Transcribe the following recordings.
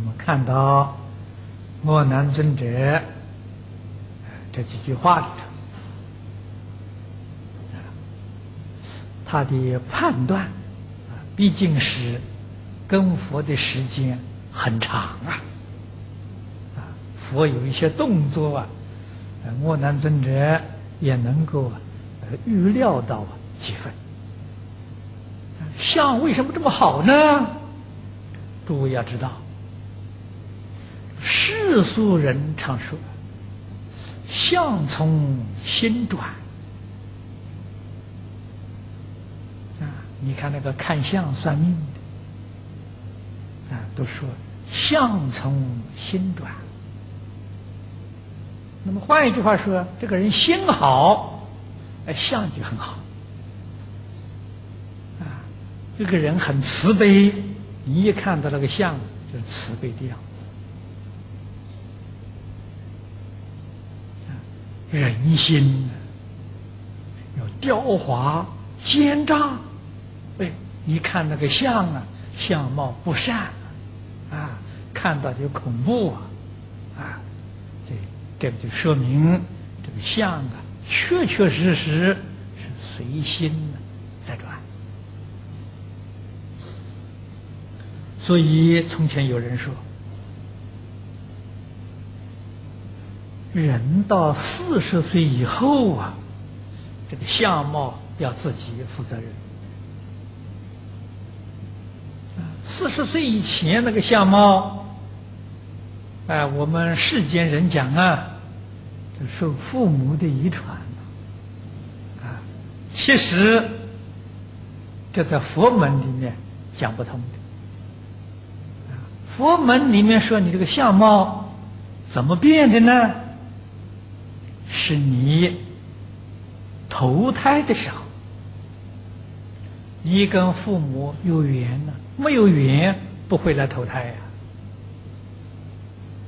我们看到莫南尊者这几句话里头，他的判断，毕竟是跟佛的时间很长啊，佛有一些动作啊，莫南尊者也能够预料到几分。相为什么这么好呢？诸位要知道，世俗人常说“相从心转”啊，你看那个看相算命的啊，都说“相从心转”。那么换一句话说，这个人心好，哎，相就很好。啊这个人很慈悲，你一看到那个相，就是慈悲的样子。人心有雕滑奸诈，哎，你看那个相啊，相貌不善啊，看到就恐怖啊，啊，这这个就说明这个相啊，确确实实是随心在转。所以，从前有人说，人到四十岁以后啊，这个相貌要自己负责任。四十岁以前那个相貌，哎，我们世间人讲啊，就受父母的遗传啊。其实，这在佛门里面讲不通的。佛门里面说，你这个相貌怎么变的呢？是你投胎的时候，你跟父母有缘呢，没有缘不会来投胎呀。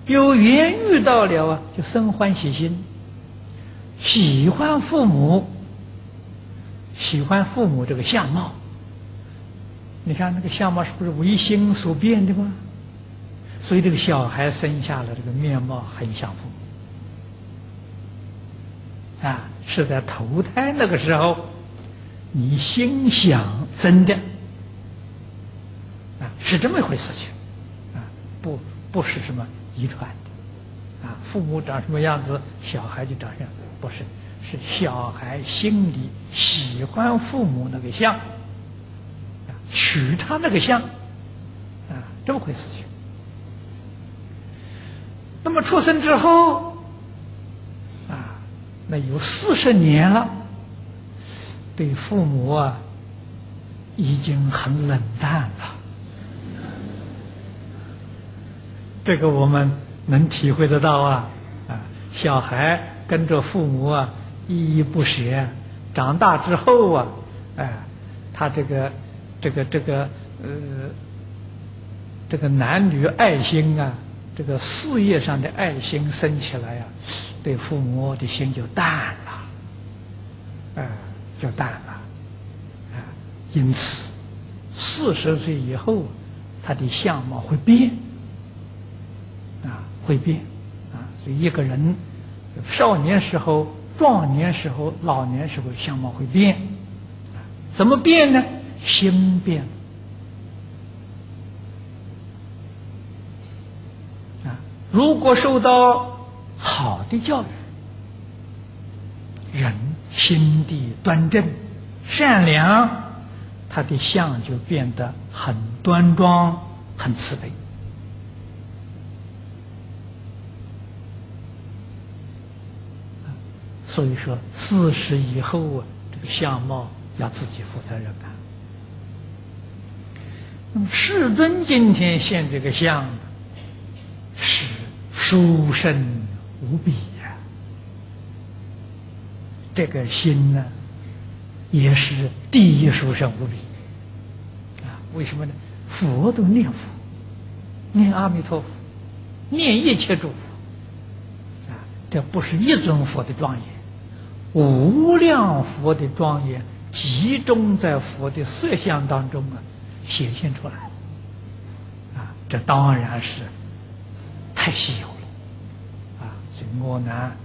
有缘遇到了啊，就生欢喜心，喜欢父母，喜欢父母这个相貌。你看那个相貌是不是唯心所变的吗？所以这个小孩生下了这个面貌很像父母啊，是在投胎那个时候，你心想真的啊，是这么一回事情啊，不不是什么遗传的啊，父母长什么样子，小孩就长样，不是，是小孩心里喜欢父母那个像，取他那个像啊，这么回事情。那么出生之后，那有四十年了，对父母啊，已经很冷淡了。这个我们能体会得到啊，啊，小孩跟着父母啊依依不舍，长大之后啊，哎，他这个这个这个呃，这个男女爱心啊。这个事业上的爱心升起来呀，对父母的心就淡了，啊，就淡了，啊，因此四十岁以后，他的相貌会变，啊，会变，啊，所以一个人少年时候、壮年时候、老年时候相貌会变，怎么变呢？心变。啊如果受到好的教育，人心地端正、善良，他的相就变得很端庄、很慈悲。所以说，四十以后啊，这个相貌要自己负责任的。那么，世尊今天现这个相。殊胜无比呀！这个心呢，也是第一殊胜无比啊！为什么呢？佛都念佛，念阿弥陀佛，念一切诸佛啊！这不是一尊佛的庄严，无量佛的庄严集中在佛的色相当中啊，显现出来啊！这当然是太稀有了，我拿。